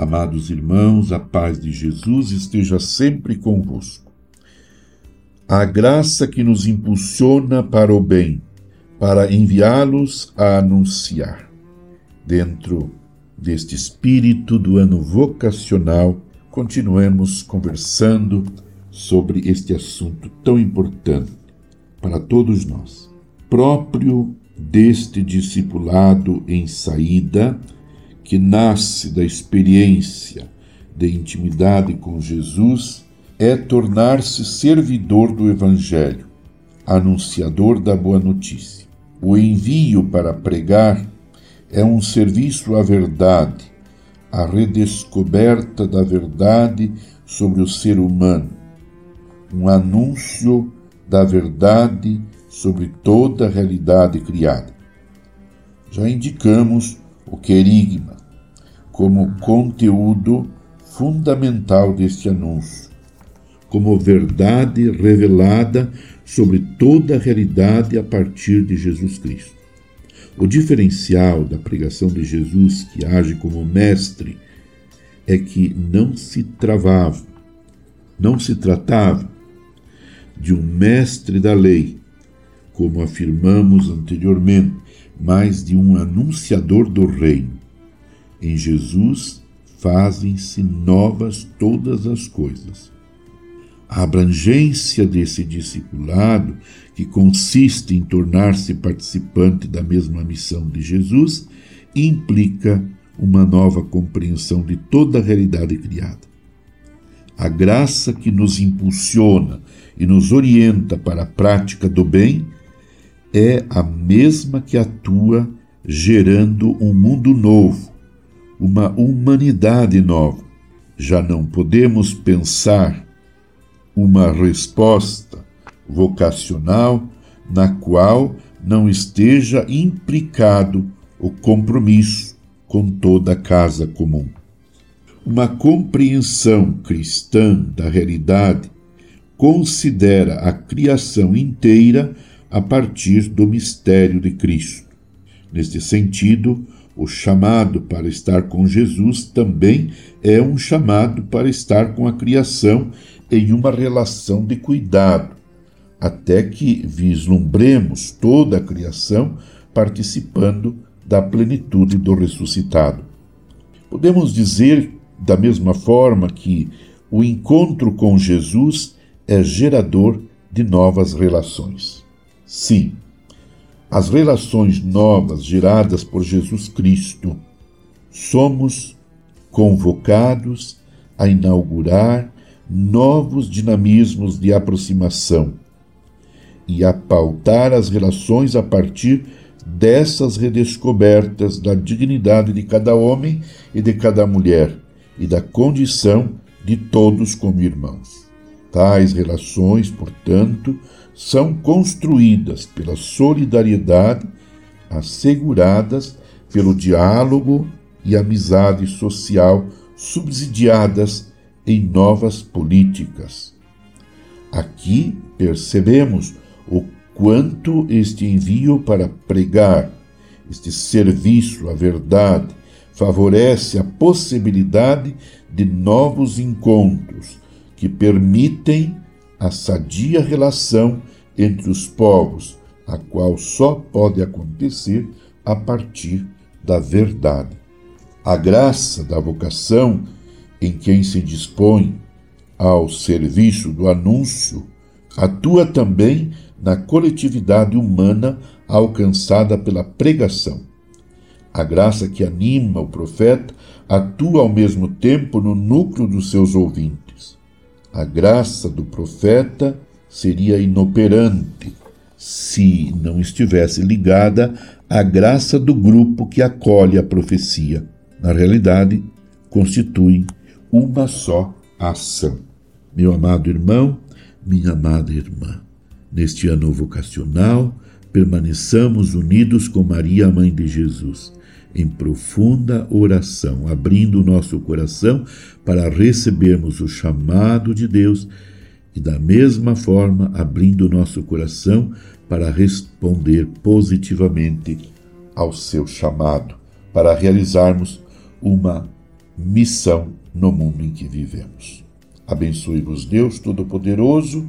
Amados irmãos, a paz de Jesus esteja sempre convosco. A graça que nos impulsiona para o bem, para enviá-los a anunciar. Dentro deste espírito do ano vocacional, continuemos conversando sobre este assunto tão importante para todos nós. Próprio deste discipulado em saída, que nasce da experiência de intimidade com Jesus, é tornar-se servidor do Evangelho, anunciador da boa notícia. O envio para pregar é um serviço à verdade, a redescoberta da verdade sobre o ser humano, um anúncio da verdade sobre toda a realidade criada. Já indicamos o querigma como conteúdo fundamental deste anúncio, como verdade revelada sobre toda a realidade a partir de Jesus Cristo. O diferencial da pregação de Jesus, que age como mestre, é que não se travava, não se tratava de um mestre da lei, como afirmamos anteriormente, mas de um anunciador do reino. Em Jesus fazem-se novas todas as coisas. A abrangência desse discipulado, que consiste em tornar-se participante da mesma missão de Jesus, implica uma nova compreensão de toda a realidade criada. A graça que nos impulsiona e nos orienta para a prática do bem é a mesma que atua gerando um mundo novo, uma humanidade nova. Já não podemos pensar uma resposta vocacional na qual não esteja implicado o compromisso com toda a casa comum. Uma compreensão cristã da realidade considera a criação inteira a partir do mistério de Cristo. Neste sentido, o chamado para estar com Jesus também é um chamado para estar com a criação em uma relação de cuidado, até que vislumbremos toda a criação participando da plenitude do ressuscitado. Podemos dizer, da mesma forma, que o encontro com Jesus é gerador de novas relações. Sim, as relações novas geradas por Jesus Cristo, somos convocados a inaugurar novos dinamismos de aproximação e a pautar as relações a partir dessas redescobertas da dignidade de cada homem e de cada mulher e da condição de todos como irmãos. Tais relações, portanto, são construídas pela solidariedade, asseguradas pelo diálogo e amizade social, subsidiadas em novas políticas. Aqui percebemos o quanto este envio para pregar, este serviço à verdade, favorece a possibilidade de novos encontros que permitem a sadia relação entre os povos, a qual só pode acontecer a partir da verdade. A graça da vocação em quem se dispõe ao serviço do anúncio atua também na coletividade humana alcançada pela pregação. A graça que anima o profeta atua ao mesmo tempo no núcleo dos seus ouvintes. A graça do profeta seria inoperante se não estivesse ligada à graça do grupo que acolhe a profecia. Na realidade, constituem uma só ação. Meu amado irmão, minha amada irmã, neste ano vocacional, permaneçamos unidos com Maria, mãe de Jesus em profunda oração, abrindo o nosso coração para recebermos o chamado de Deus e, da mesma forma, abrindo o nosso coração para responder positivamente ao seu chamado, para realizarmos uma missão no mundo em que vivemos. Abençoe-vos, Deus Todo-Poderoso,